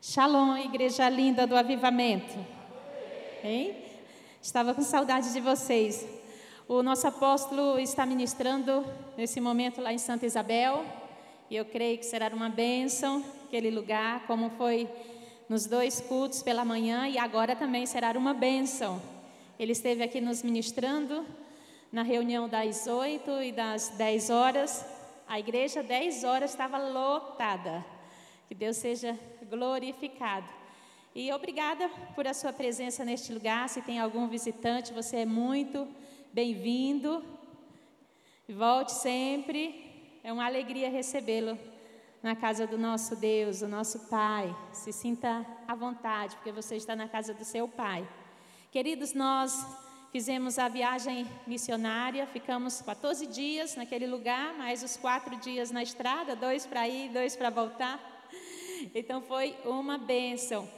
Shalom, igreja linda do avivamento. Hein? Estava com saudade de vocês. O nosso apóstolo está ministrando nesse momento lá em Santa Isabel, e eu creio que será uma bênção aquele lugar, como foi nos dois cultos pela manhã, e agora também será uma bênção. Ele esteve aqui nos ministrando na reunião das 8 e das 10 horas. A igreja, 10 horas, estava lotada. Que Deus seja glorificado. E obrigada por a sua presença neste lugar. Se tem algum visitante, você é muito bem-vindo. Volte sempre. É uma alegria recebê-lo na casa do nosso Deus, o nosso Pai. Se sinta à vontade, porque você está na casa do seu Pai. Queridos, nós fizemos a viagem missionária, ficamos 14 dias naquele lugar, mais os quatro dias na estrada, dois para ir, dois para voltar. Então foi uma bênção.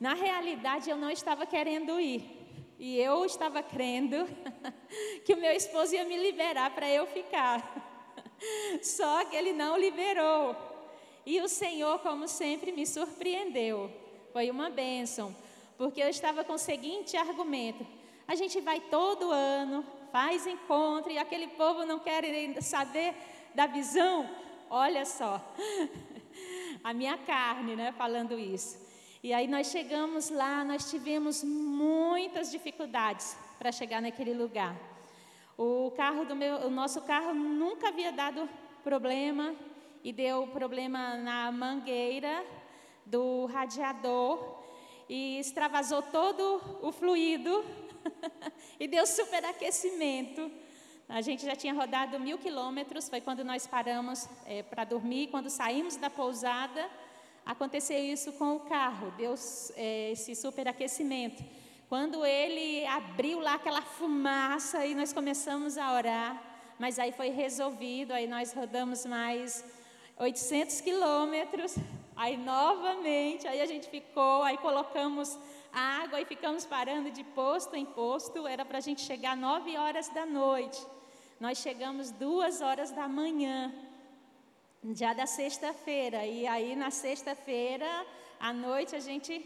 Na realidade, eu não estava querendo ir. E eu estava crendo que o meu esposo ia me liberar para eu ficar. Só que ele não liberou. E o Senhor, como sempre, me surpreendeu. Foi uma bênção, porque eu estava com o seguinte argumento: a gente vai todo ano, faz encontro, e aquele povo não quer saber da visão. Olha só, a minha carne, né, falando isso. E aí nós chegamos lá, nós tivemos muitas dificuldades para chegar naquele lugar. O carro do meu, o nosso carro nunca havia dado problema e deu problema na mangueira do radiador e extravasou todo o fluido e deu superaquecimento. A gente já tinha rodado mil quilômetros, foi quando nós paramos é, para dormir. Quando saímos da pousada, aconteceu isso com o carro, deu é, esse superaquecimento. Quando ele abriu lá aquela fumaça e nós começamos a orar, mas aí foi resolvido, aí nós rodamos mais 800 quilômetros, aí novamente, aí a gente ficou, aí colocamos água e ficamos parando de posto em posto, era para a gente chegar 9 horas da noite. Nós chegamos duas horas da manhã, já da sexta-feira. E aí na sexta-feira, à noite, a gente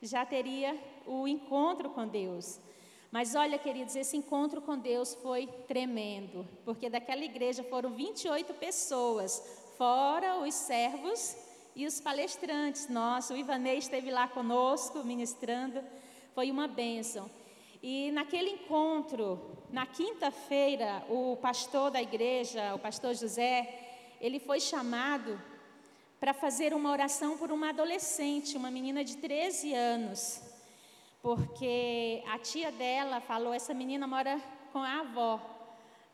já teria o encontro com Deus. Mas olha, queridos, esse encontro com Deus foi tremendo, porque daquela igreja foram 28 pessoas, fora os servos e os palestrantes. Nossa, o Ivanei esteve lá conosco ministrando, foi uma bênção. E naquele encontro, na quinta-feira, o pastor da igreja, o pastor José, ele foi chamado para fazer uma oração por uma adolescente, uma menina de 13 anos. Porque a tia dela falou: essa menina mora com a avó.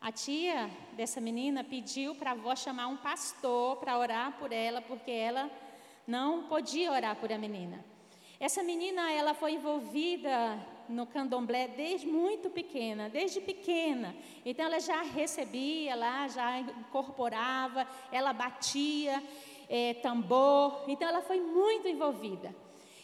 A tia dessa menina pediu para a avó chamar um pastor para orar por ela, porque ela não podia orar por a menina. Essa menina, ela foi envolvida no candomblé desde muito pequena, desde pequena. Então ela já recebia lá, já incorporava, ela batia é, tambor. Então ela foi muito envolvida.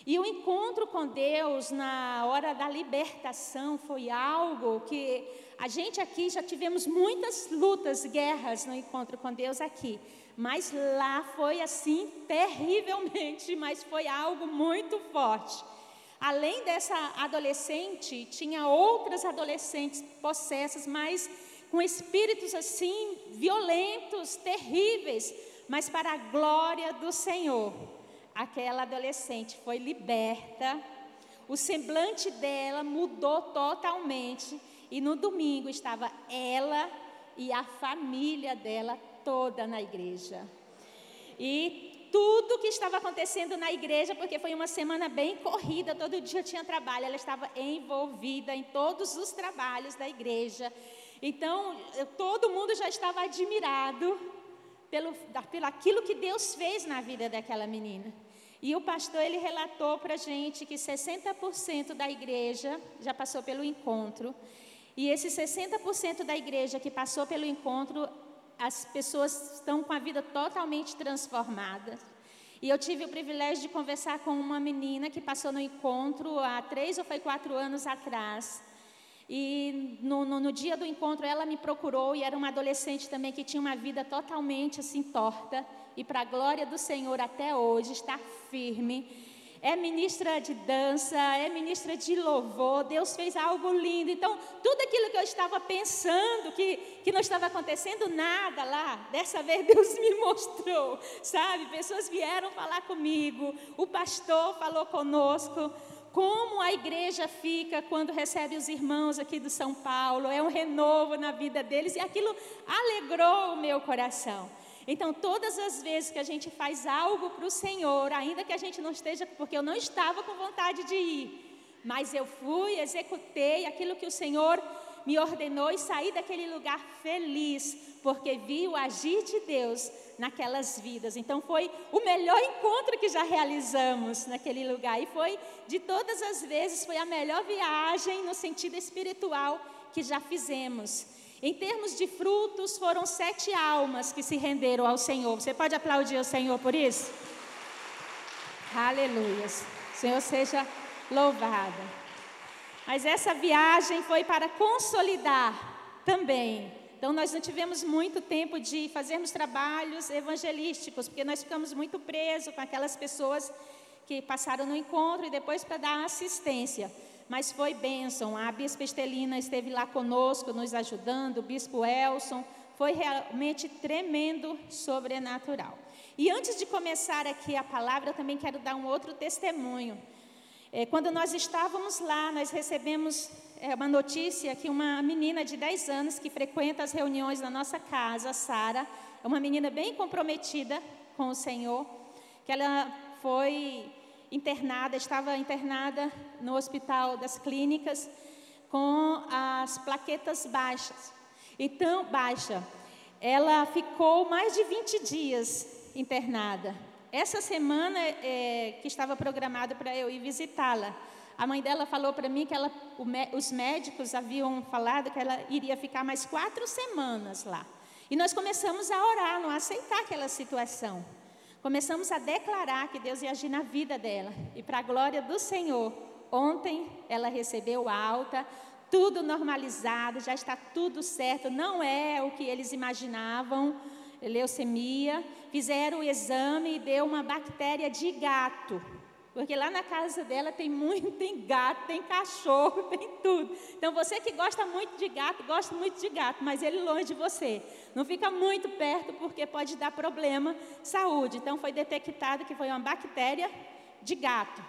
E o encontro com Deus na hora da libertação foi algo que a gente aqui já tivemos muitas lutas, guerras no encontro com Deus aqui. Mas lá foi assim terrivelmente, mas foi algo muito forte. Além dessa adolescente, tinha outras adolescentes possessas, mas com espíritos assim violentos, terríveis, mas para a glória do Senhor. Aquela adolescente foi liberta, o semblante dela mudou totalmente e no domingo estava ela e a família dela toda na igreja. E tudo que estava acontecendo na igreja, porque foi uma semana bem corrida, todo dia tinha trabalho, ela estava envolvida em todos os trabalhos da igreja. Então, todo mundo já estava admirado pelo, pelo aquilo que Deus fez na vida daquela menina. E o pastor, ele relatou para a gente que 60% da igreja já passou pelo encontro. E esse 60% da igreja que passou pelo encontro as pessoas estão com a vida totalmente transformada. E eu tive o privilégio de conversar com uma menina que passou no encontro há três ou foi quatro anos atrás. E no, no, no, dia do encontro ela me procurou e era uma adolescente também que tinha uma vida totalmente assim torta. E para a glória do Senhor até hoje está firme. É ministra de dança, é ministra de louvor, Deus fez algo lindo. Então, tudo aquilo que eu estava pensando, que, que não estava acontecendo nada lá, dessa vez Deus me mostrou, sabe? Pessoas vieram falar comigo, o pastor falou conosco. Como a igreja fica quando recebe os irmãos aqui do São Paulo, é um renovo na vida deles e aquilo alegrou o meu coração. Então, todas as vezes que a gente faz algo para o Senhor, ainda que a gente não esteja, porque eu não estava com vontade de ir, mas eu fui, executei aquilo que o Senhor me ordenou e saí daquele lugar feliz, porque vi o agir de Deus naquelas vidas. Então foi o melhor encontro que já realizamos naquele lugar e foi de todas as vezes foi a melhor viagem no sentido espiritual que já fizemos. Em termos de frutos, foram sete almas que se renderam ao Senhor. Você pode aplaudir o Senhor por isso? Aleluia. Senhor seja louvado. Mas essa viagem foi para consolidar também. Então, nós não tivemos muito tempo de fazermos trabalhos evangelísticos, porque nós ficamos muito presos com aquelas pessoas que passaram no encontro e depois para dar assistência mas foi bênção. A Bispa Estelina esteve lá conosco, nos ajudando, o Bispo Elson. Foi realmente tremendo, sobrenatural. E antes de começar aqui a palavra, eu também quero dar um outro testemunho. É, quando nós estávamos lá, nós recebemos é, uma notícia que uma menina de 10 anos que frequenta as reuniões na nossa casa, Sara, é uma menina bem comprometida com o Senhor, que ela foi internada, estava internada no hospital das clínicas com as plaquetas baixas. Então, baixa. Ela ficou mais de 20 dias internada. Essa semana é, que estava programada para eu ir visitá-la, a mãe dela falou para mim que ela, os médicos haviam falado que ela iria ficar mais quatro semanas lá. E nós começamos a orar, não a aceitar aquela situação. Começamos a declarar que Deus ia agir na vida dela. E para a glória do Senhor, ontem ela recebeu alta, tudo normalizado, já está tudo certo, não é o que eles imaginavam, leucemia. Fizeram o exame e deu uma bactéria de gato. Porque lá na casa dela tem muito, tem gato, tem cachorro, tem tudo. Então você que gosta muito de gato, gosta muito de gato, mas ele longe de você. Não fica muito perto porque pode dar problema saúde. Então foi detectado que foi uma bactéria de gato,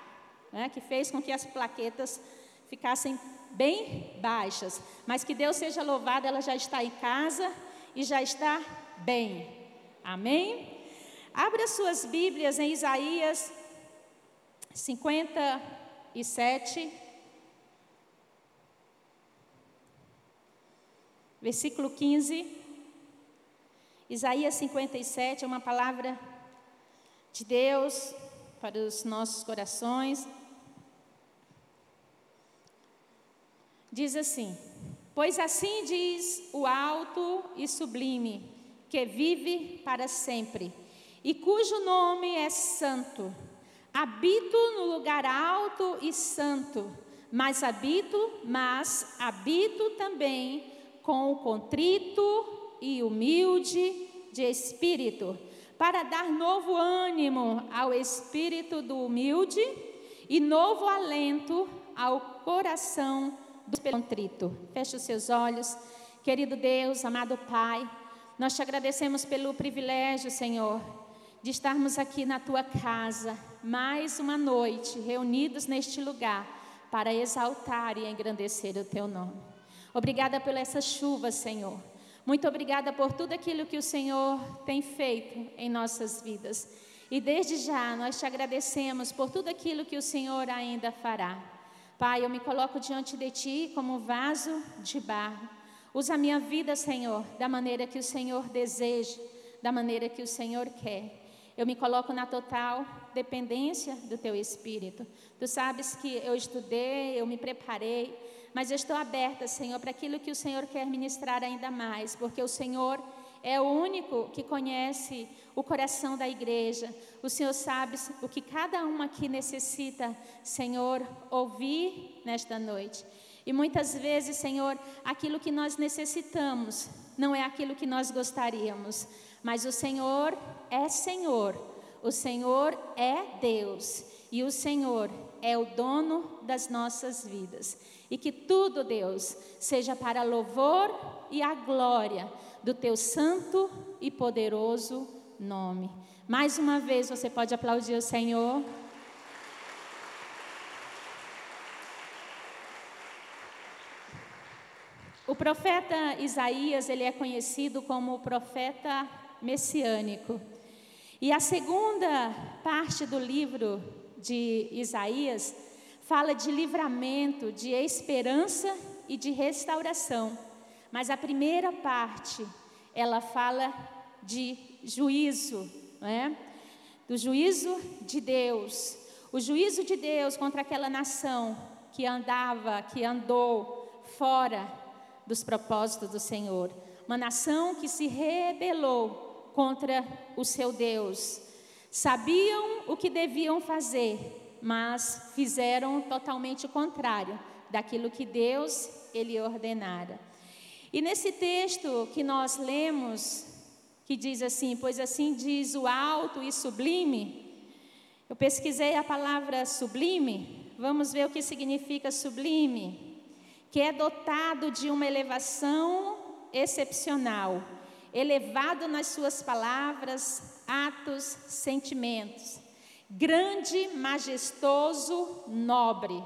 né, que fez com que as plaquetas ficassem bem baixas. Mas que Deus seja louvado, ela já está em casa e já está bem. Amém? Abra suas Bíblias em Isaías 57, versículo 15. Isaías 57 é uma palavra de Deus para os nossos corações. Diz assim: Pois assim diz o alto e sublime, que vive para sempre, e cujo nome é santo Habito no lugar alto e santo, mas habito, mas habito também com o contrito e humilde de espírito, para dar novo ânimo ao espírito do humilde e novo alento ao coração do contrito. Feche os seus olhos, querido Deus, amado Pai, nós te agradecemos pelo privilégio, Senhor, de estarmos aqui na tua casa mais uma noite reunidos neste lugar para exaltar e engrandecer o teu nome. Obrigada por essa chuva, Senhor. Muito obrigada por tudo aquilo que o Senhor tem feito em nossas vidas. E desde já nós te agradecemos por tudo aquilo que o Senhor ainda fará. Pai, eu me coloco diante de ti como vaso de barro. Usa a minha vida, Senhor, da maneira que o Senhor deseja, da maneira que o Senhor quer. Eu me coloco na total dependência do teu espírito. Tu sabes que eu estudei, eu me preparei, mas eu estou aberta, Senhor, para aquilo que o Senhor quer ministrar ainda mais, porque o Senhor é o único que conhece o coração da igreja. O Senhor sabe o que cada um aqui necessita, Senhor, ouvir nesta noite. E muitas vezes, Senhor, aquilo que nós necessitamos não é aquilo que nós gostaríamos, mas o Senhor é Senhor, o Senhor é Deus. e o Senhor é o dono das nossas vidas. E que tudo, Deus, seja para louvor e a glória do teu santo e poderoso nome. Mais uma vez você pode aplaudir o Senhor. O profeta Isaías, ele é conhecido como o profeta messiânico. E a segunda parte do livro de Isaías fala de livramento, de esperança e de restauração. Mas a primeira parte, ela fala de juízo, né? do juízo de Deus. O juízo de Deus contra aquela nação que andava, que andou fora dos propósitos do Senhor. Uma nação que se rebelou contra o seu Deus. Sabiam o que deviam fazer, mas fizeram totalmente o contrário daquilo que Deus ele ordenara. E nesse texto que nós lemos, que diz assim: Pois assim diz o alto e sublime. Eu pesquisei a palavra sublime, vamos ver o que significa sublime que é dotado de uma elevação excepcional, elevado nas suas palavras, atos, sentimentos, grande, majestoso, nobre,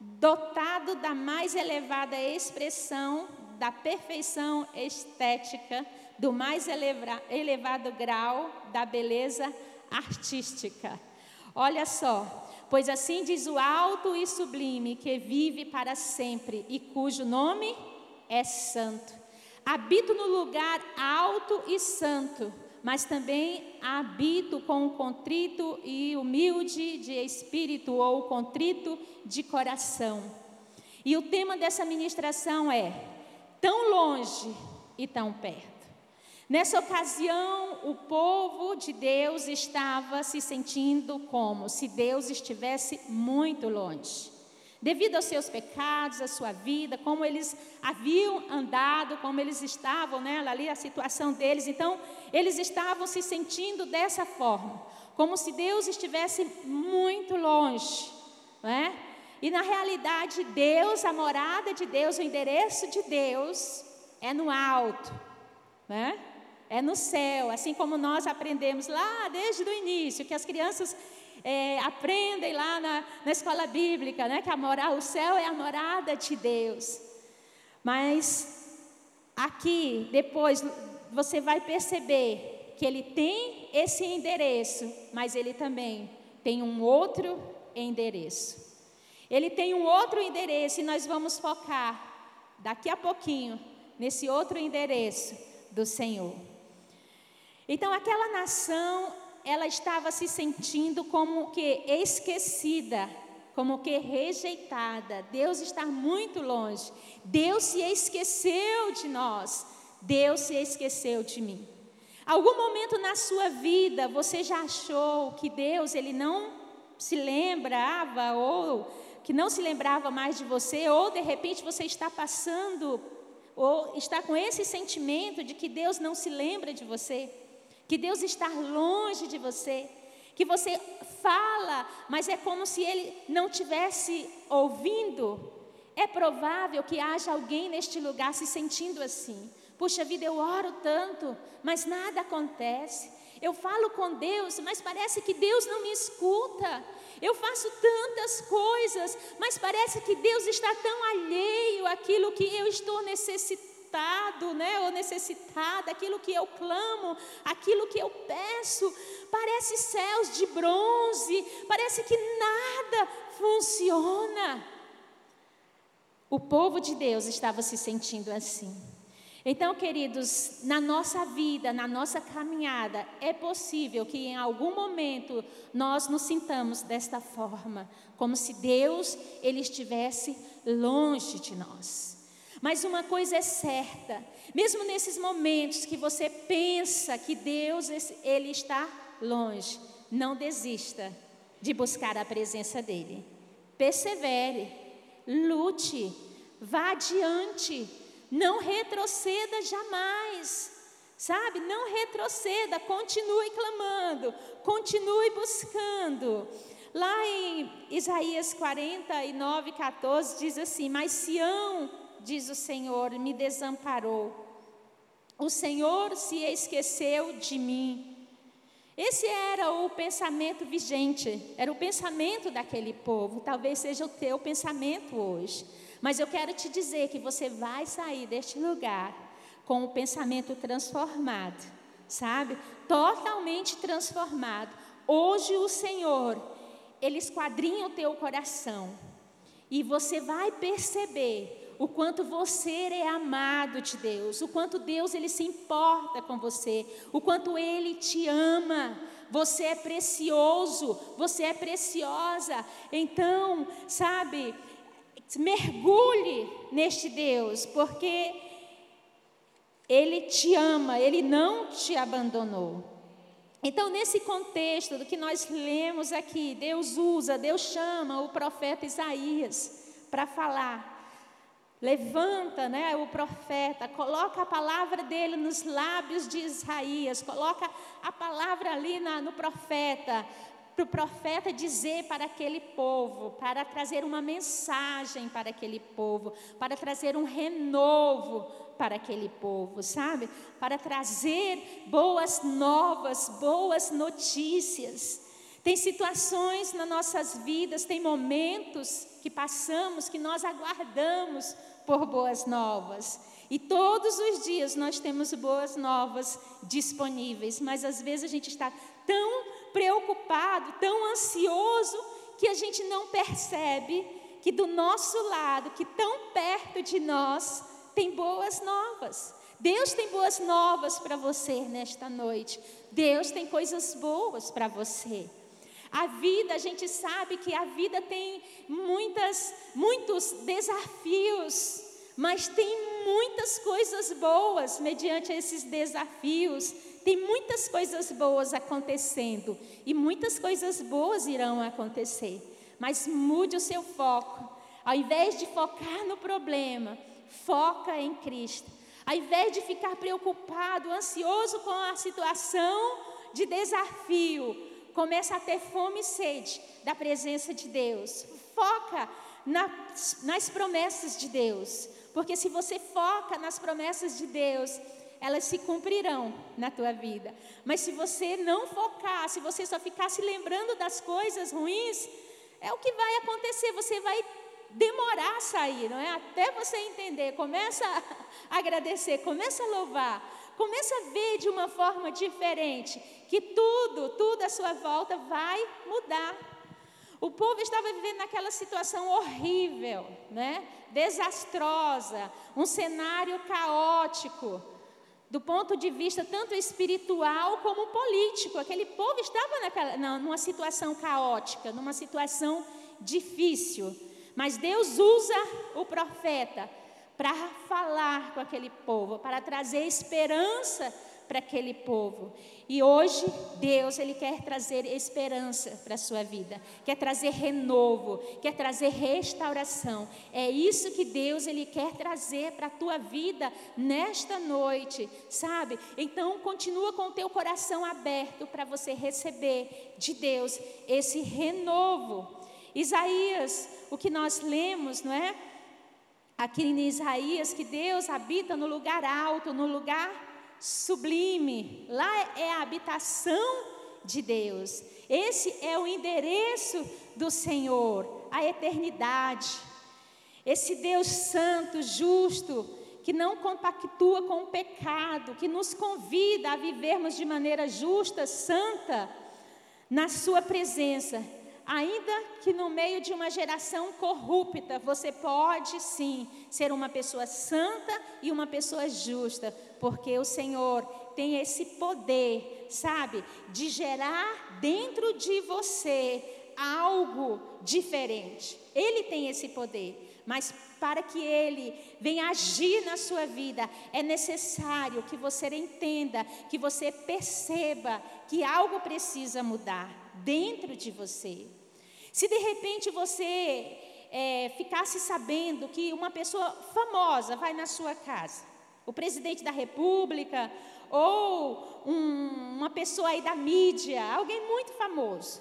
dotado da mais elevada expressão da perfeição estética, do mais eleva elevado grau da beleza artística. Olha só, Pois assim diz o alto e sublime, que vive para sempre e cujo nome é santo. Habito no lugar alto e santo, mas também habito com o contrito e humilde de espírito ou contrito de coração. E o tema dessa ministração é: tão longe e tão perto. Nessa ocasião, o povo de Deus estava se sentindo como se Deus estivesse muito longe. Devido aos seus pecados, à sua vida, como eles haviam andado, como eles estavam, né, ali a situação deles. Então, eles estavam se sentindo dessa forma, como se Deus estivesse muito longe, né? E na realidade, Deus, a morada de Deus, o endereço de Deus é no alto, né? é no céu, assim como nós aprendemos lá desde o início, que as crianças é, aprendem lá na, na, escola bíblica, né, que a mora, o céu é a morada de Deus. Mas aqui, depois, você vai perceber que ele tem esse endereço, mas ele também tem um outro endereço. Ele tem um outro endereço e nós vamos focar daqui a pouquinho nesse outro endereço do Senhor. Então aquela nação, ela estava se sentindo como que esquecida, como que rejeitada. Deus está muito longe. Deus se esqueceu de nós. Deus se esqueceu de mim. Algum momento na sua vida você já achou que Deus ele não se lembrava ou que não se lembrava mais de você ou de repente você está passando ou está com esse sentimento de que Deus não se lembra de você? Que Deus está longe de você, que você fala, mas é como se Ele não tivesse ouvindo. É provável que haja alguém neste lugar se sentindo assim. Puxa vida, eu oro tanto, mas nada acontece. Eu falo com Deus, mas parece que Deus não me escuta. Eu faço tantas coisas, mas parece que Deus está tão alheio àquilo que eu estou necessitando necessitado, né, ou necessitada, aquilo que eu clamo, aquilo que eu peço, parece céus de bronze, parece que nada funciona. O povo de Deus estava se sentindo assim. Então, queridos, na nossa vida, na nossa caminhada, é possível que em algum momento nós nos sintamos desta forma, como se Deus ele estivesse longe de nós. Mas uma coisa é certa, mesmo nesses momentos que você pensa que Deus ele está longe, não desista de buscar a presença dele. Persevere, lute, vá adiante, não retroceda jamais. Sabe? Não retroceda, continue clamando, continue buscando. Lá em Isaías 49, 14 diz assim: Mas Sião, diz o Senhor, me desamparou. O Senhor se esqueceu de mim. Esse era o pensamento vigente, era o pensamento daquele povo. Talvez seja o teu pensamento hoje. Mas eu quero te dizer que você vai sair deste lugar com o pensamento transformado, sabe? Totalmente transformado. Hoje o Senhor, Ele esquadrinha o teu coração. E você vai perceber o quanto você é amado de Deus, o quanto Deus ele se importa com você, o quanto ele te ama. Você é precioso, você é preciosa. Então, sabe, mergulhe neste Deus, porque ele te ama, ele não te abandonou. Então, nesse contexto do que nós lemos aqui, Deus usa, Deus chama o profeta Isaías para falar levanta né, o profeta, coloca a palavra dele nos lábios de Isaías, coloca a palavra ali na, no profeta, para o profeta dizer para aquele povo, para trazer uma mensagem para aquele povo, para trazer um renovo para aquele povo, sabe? Para trazer boas novas, boas notícias. Tem situações nas nossas vidas, tem momentos que passamos que nós aguardamos por boas novas. E todos os dias nós temos boas novas disponíveis, mas às vezes a gente está tão preocupado, tão ansioso, que a gente não percebe que do nosso lado, que tão perto de nós, tem boas novas. Deus tem boas novas para você nesta noite. Deus tem coisas boas para você. A vida, a gente sabe que a vida tem muitas, muitos desafios, mas tem muitas coisas boas mediante esses desafios. Tem muitas coisas boas acontecendo e muitas coisas boas irão acontecer. Mas mude o seu foco. Ao invés de focar no problema, foca em Cristo. Ao invés de ficar preocupado, ansioso com a situação de desafio, começa a ter fome e sede da presença de Deus. Foca nas, nas promessas de Deus, porque se você foca nas promessas de Deus, elas se cumprirão na tua vida. Mas se você não focar, se você só ficar se lembrando das coisas ruins, é o que vai acontecer, você vai demorar a sair, não é? Até você entender, começa a agradecer, começa a louvar, Começa a ver de uma forma diferente que tudo, tudo à sua volta vai mudar. O povo estava vivendo naquela situação horrível, né? desastrosa, um cenário caótico, do ponto de vista tanto espiritual como político. Aquele povo estava naquela, numa situação caótica, numa situação difícil. Mas Deus usa o profeta para falar com aquele povo, para trazer esperança para aquele povo. E hoje Deus ele quer trazer esperança para a sua vida, quer trazer renovo, quer trazer restauração. É isso que Deus ele quer trazer para a tua vida nesta noite, sabe? Então continua com o teu coração aberto para você receber de Deus esse renovo. Isaías, o que nós lemos, não é? Aqui em Isaías que Deus habita no lugar alto, no lugar sublime. Lá é a habitação de Deus. Esse é o endereço do Senhor, a eternidade. Esse Deus santo, justo, que não compactua com o pecado, que nos convida a vivermos de maneira justa, santa, na Sua presença ainda que no meio de uma geração corrupta, você pode sim ser uma pessoa santa e uma pessoa justa, porque o Senhor tem esse poder, sabe, de gerar dentro de você algo diferente. Ele tem esse poder, mas para que ele venha agir na sua vida, é necessário que você entenda, que você perceba que algo precisa mudar dentro de você. Se de repente você é, ficasse sabendo que uma pessoa famosa vai na sua casa, o presidente da república, ou um, uma pessoa aí da mídia, alguém muito famoso,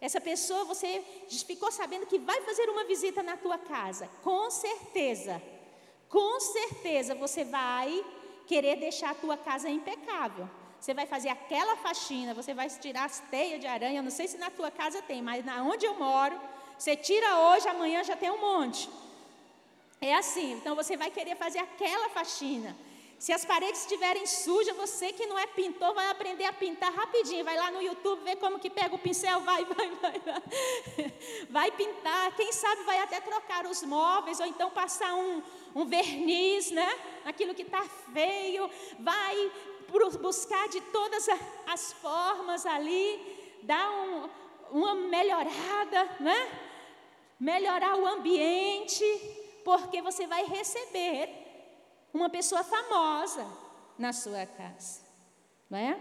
Essa pessoa, você ficou sabendo que vai fazer uma visita na tua casa. Com certeza, com certeza você vai querer deixar a tua casa impecável. Você vai fazer aquela faxina, você vai tirar as teias de aranha. Não sei se na tua casa tem, mas na onde eu moro, você tira hoje, amanhã já tem um monte. É assim, então você vai querer fazer aquela faxina. Se as paredes estiverem sujas, você que não é pintor vai aprender a pintar rapidinho. Vai lá no YouTube ver como que pega o pincel, vai, vai, vai, vai. Vai pintar. Quem sabe vai até trocar os móveis ou então passar um, um verniz, né? Aquilo que está feio. Vai buscar de todas as formas ali, dar um, uma melhorada, né? Melhorar o ambiente, porque você vai receber uma pessoa famosa na sua casa, não é?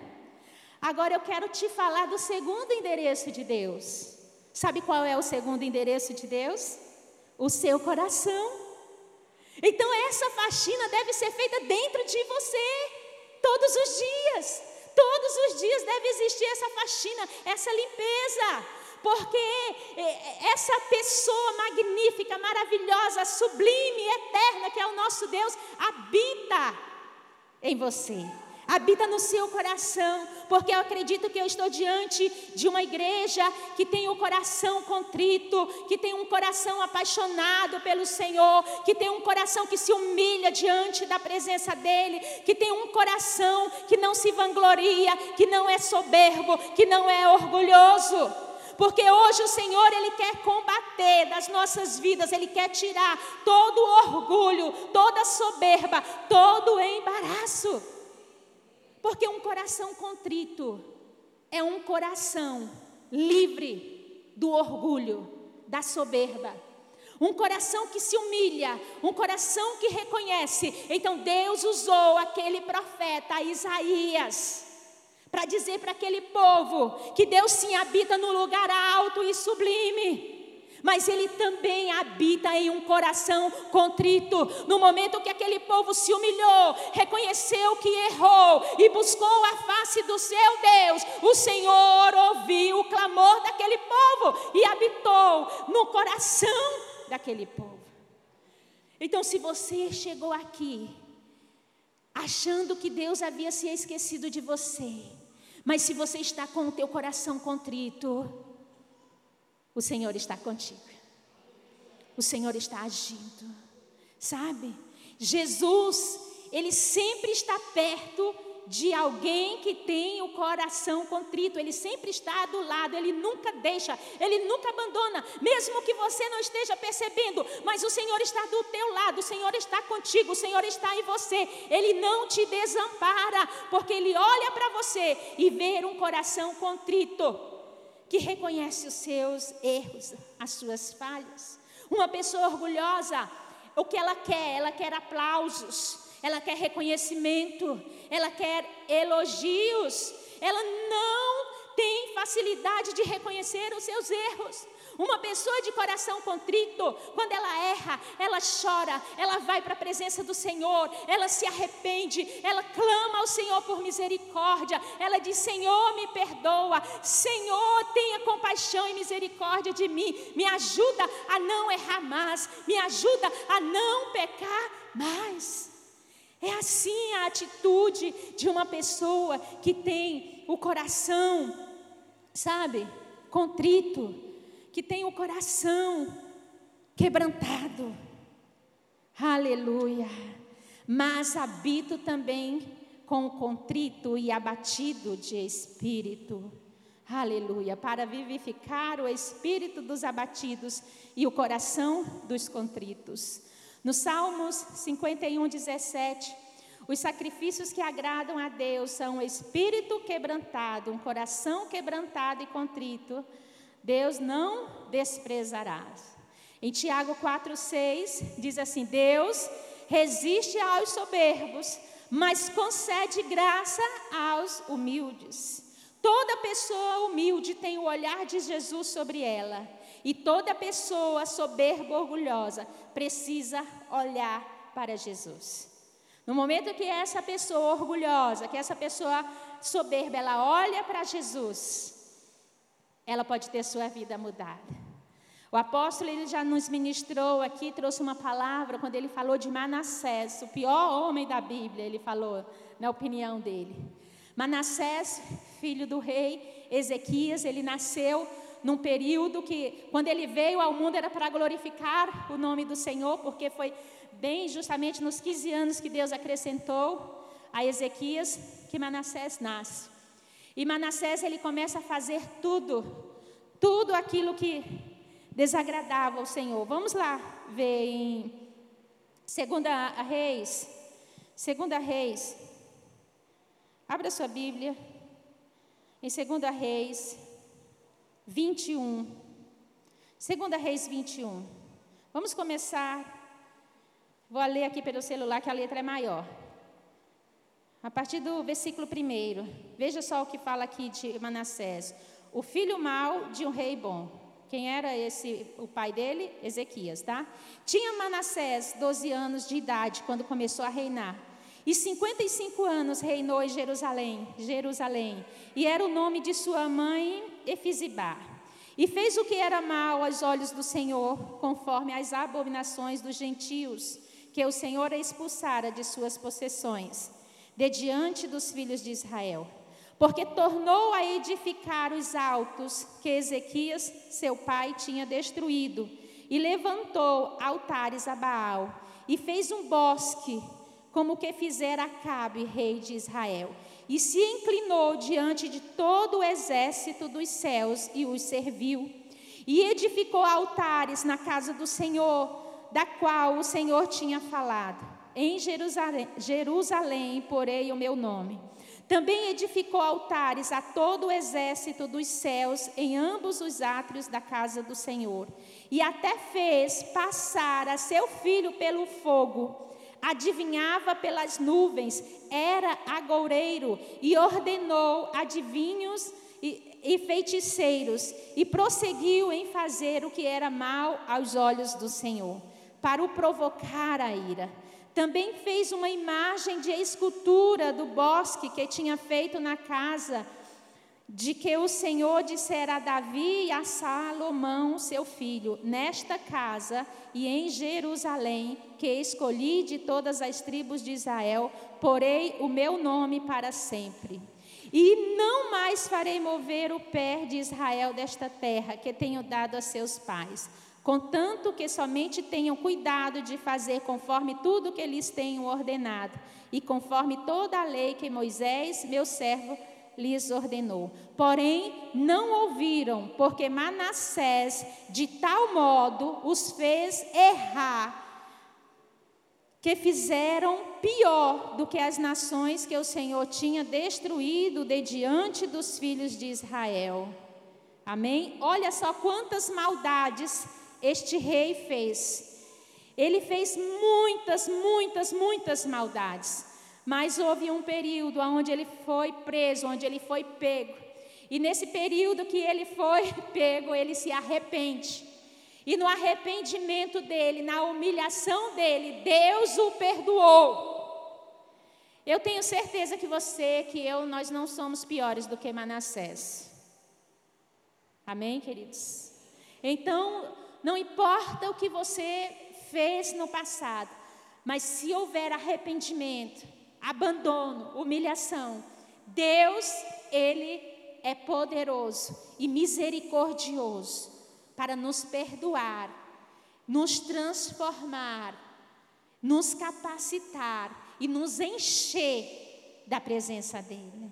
Agora eu quero te falar do segundo endereço de Deus. Sabe qual é o segundo endereço de Deus? O seu coração. Então essa faxina deve ser feita dentro de você, todos os dias. Todos os dias deve existir essa faxina, essa limpeza porque é, é, essa pessoa magnífica, maravilhosa, sublime, eterna, que é o nosso Deus, habita em você. Habita no seu coração, porque eu acredito que eu estou diante de uma igreja que tem o um coração contrito, que tem um coração apaixonado pelo Senhor, que tem um coração que se humilha diante da presença dEle, que tem um coração que não se vangloria, que não é soberbo, que não é orgulhoso porque hoje o Senhor ele quer combater das nossas vidas, ele quer tirar todo orgulho, toda soberba, todo embaraço. Porque um coração contrito é um coração livre do orgulho, da soberba. Um coração que se humilha, um coração que reconhece. Então Deus usou aquele profeta Isaías para dizer para aquele povo que Deus sim habita no lugar alto e sublime. Mas Ele também habita em um coração contrito. No momento que aquele povo se humilhou, reconheceu que errou e buscou a face do seu Deus, o Senhor ouviu o clamor daquele povo e habitou no coração daquele povo. Então, se você chegou aqui achando que Deus havia se esquecido de você, mas se você está com o teu coração contrito, o Senhor está contigo. O Senhor está agindo. Sabe? Jesus, ele sempre está perto de alguém que tem o coração contrito. Ele sempre está do lado, ele nunca deixa, ele nunca abandona, mesmo que você não esteja percebendo, mas o Senhor está do teu lado, o Senhor está contigo, o Senhor está em você. Ele não te desampara, porque ele olha para você e vê um coração contrito que reconhece os seus erros, as suas falhas. Uma pessoa orgulhosa, o que ela quer? Ela quer aplausos ela quer reconhecimento, ela quer elogios, ela não tem facilidade de reconhecer os seus erros. Uma pessoa de coração contrito, quando ela erra, ela chora, ela vai para a presença do Senhor, ela se arrepende, ela clama ao Senhor por misericórdia, ela diz: Senhor, me perdoa, Senhor, tenha compaixão e misericórdia de mim, me ajuda a não errar mais, me ajuda a não pecar mais. É assim a atitude de uma pessoa que tem o coração, sabe, contrito, que tem o coração quebrantado. Aleluia. Mas habito também com o contrito e abatido de espírito. Aleluia. Para vivificar o espírito dos abatidos e o coração dos contritos. No Salmos 51, 17, os sacrifícios que agradam a Deus são um espírito quebrantado, um coração quebrantado e contrito. Deus não desprezará. Em Tiago 4,6 diz assim: Deus resiste aos soberbos, mas concede graça aos humildes. Toda pessoa humilde tem o olhar de Jesus sobre ela. E toda pessoa soberba, orgulhosa, precisa olhar para Jesus. No momento que essa pessoa orgulhosa, que essa pessoa soberba, ela olha para Jesus, ela pode ter sua vida mudada. O apóstolo ele já nos ministrou aqui, trouxe uma palavra quando ele falou de Manassés, o pior homem da Bíblia, ele falou, na opinião dele. Manassés, filho do rei Ezequias, ele nasceu num período que, quando ele veio ao mundo, era para glorificar o nome do Senhor, porque foi bem justamente nos 15 anos que Deus acrescentou a Ezequias que Manassés nasce. E Manassés ele começa a fazer tudo, tudo aquilo que desagradava ao Senhor. Vamos lá ver em Segunda Reis, Segunda Reis. Abra sua Bíblia. Em Segunda Reis 21. Segunda Reis 21. Vamos começar. Vou ler aqui pelo celular que a letra é maior. A partir do versículo 1. Veja só o que fala aqui de Manassés. O filho mau de um rei bom. Quem era esse o pai dele? Ezequias, tá? Tinha Manassés 12 anos de idade quando começou a reinar. E 55 anos reinou em Jerusalém, Jerusalém. E era o nome de sua mãe Efizibá. E fez o que era mal aos olhos do Senhor, conforme as abominações dos gentios, que o Senhor expulsara de suas possessões, de diante dos filhos de Israel porque tornou a edificar os altos que Ezequias, seu pai, tinha destruído, e levantou altares a Baal, e fez um bosque, como o que fizera Acabe, rei de Israel, e se inclinou diante de todo o exército dos céus e os serviu, e edificou altares na casa do Senhor, da qual o Senhor tinha falado. Em Jerusalém, Jerusalém porei o meu nome. Também edificou altares a todo o exército dos céus em ambos os átrios da casa do Senhor. E até fez passar a seu filho pelo fogo. Adivinhava pelas nuvens, era agoureiro e ordenou adivinhos e, e feiticeiros e prosseguiu em fazer o que era mal aos olhos do Senhor, para o provocar a ira. Também fez uma imagem de escultura do bosque que tinha feito na casa, de que o Senhor dissera a Davi e a Salomão, seu filho: Nesta casa e em Jerusalém, que escolhi de todas as tribos de Israel, porei o meu nome para sempre. E não mais farei mover o pé de Israel desta terra que tenho dado a seus pais contanto que somente tenham cuidado de fazer conforme tudo que lhes tenho ordenado, e conforme toda a lei que Moisés, meu servo, lhes ordenou. Porém, não ouviram, porque Manassés, de tal modo, os fez errar, que fizeram pior do que as nações que o Senhor tinha destruído de diante dos filhos de Israel. Amém? Olha só quantas maldades este rei fez. Ele fez muitas, muitas, muitas maldades. Mas houve um período onde ele foi preso, onde ele foi pego. E nesse período que ele foi pego, ele se arrepende. E no arrependimento dele, na humilhação dele, Deus o perdoou. Eu tenho certeza que você, que eu, nós não somos piores do que Manassés. Amém, queridos? Então, não importa o que você fez no passado, mas se houver arrependimento, abandono, humilhação, Deus, Ele é poderoso e misericordioso para nos perdoar, nos transformar, nos capacitar e nos encher da presença dEle.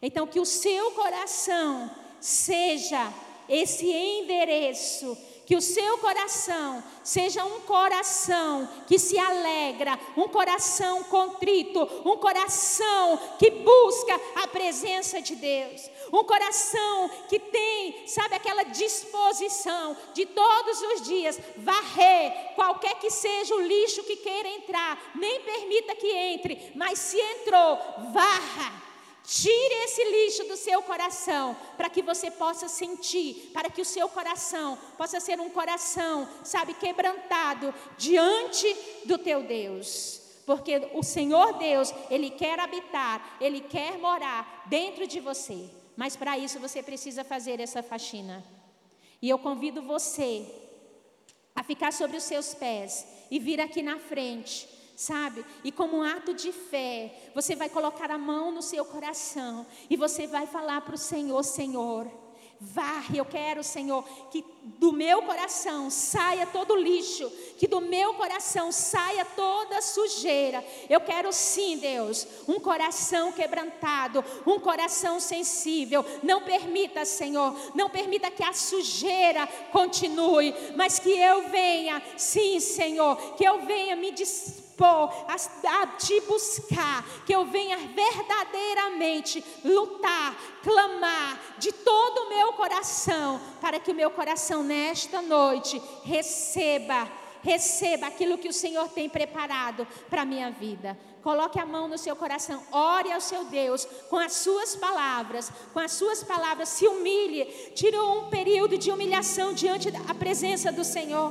Então, que o seu coração seja esse endereço que o seu coração seja um coração que se alegra, um coração contrito, um coração que busca a presença de Deus, um coração que tem, sabe, aquela disposição de todos os dias varrer qualquer que seja o lixo que queira entrar, nem permita que entre, mas se entrou, varra Tire esse lixo do seu coração, para que você possa sentir, para que o seu coração possa ser um coração, sabe, quebrantado diante do teu Deus. Porque o Senhor Deus, Ele quer habitar, Ele quer morar dentro de você. Mas para isso você precisa fazer essa faxina. E eu convido você a ficar sobre os seus pés e vir aqui na frente, sabe? E como um ato de fé, você vai colocar a mão no seu coração e você vai falar para o Senhor: Senhor, Varre, eu quero, Senhor, que do meu coração saia todo lixo, que do meu coração saia toda sujeira. Eu quero sim, Deus, um coração quebrantado, um coração sensível. Não permita, Senhor, não permita que a sujeira continue, mas que eu venha, sim, Senhor, que eu venha me dispor a, a te buscar, que eu venha verdadeiramente lutar, clamar de todo o meu coração, para que o meu coração nesta noite receba, receba aquilo que o Senhor tem preparado para a minha vida. Coloque a mão no seu coração, ore ao seu Deus com as suas palavras, com as suas palavras, se humilhe, tire um período de humilhação diante da presença do Senhor,